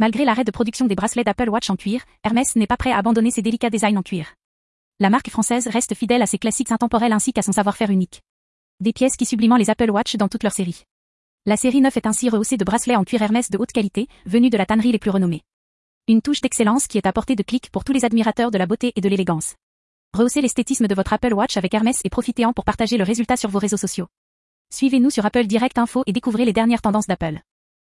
Malgré l'arrêt de production des bracelets d'Apple Watch en cuir, Hermès n'est pas prêt à abandonner ses délicats designs en cuir. La marque française reste fidèle à ses classiques intemporels ainsi qu'à son savoir-faire unique. Des pièces qui subliment les Apple Watch dans toute leur série. La série 9 est ainsi rehaussée de bracelets en cuir Hermès de haute qualité, venus de la tannerie les plus renommées. Une touche d'excellence qui est à portée de clic pour tous les admirateurs de la beauté et de l'élégance. Rehaussez l'esthétisme de votre Apple Watch avec Hermès et profitez-en pour partager le résultat sur vos réseaux sociaux. Suivez-nous sur Apple Direct Info et découvrez les dernières tendances d'Apple.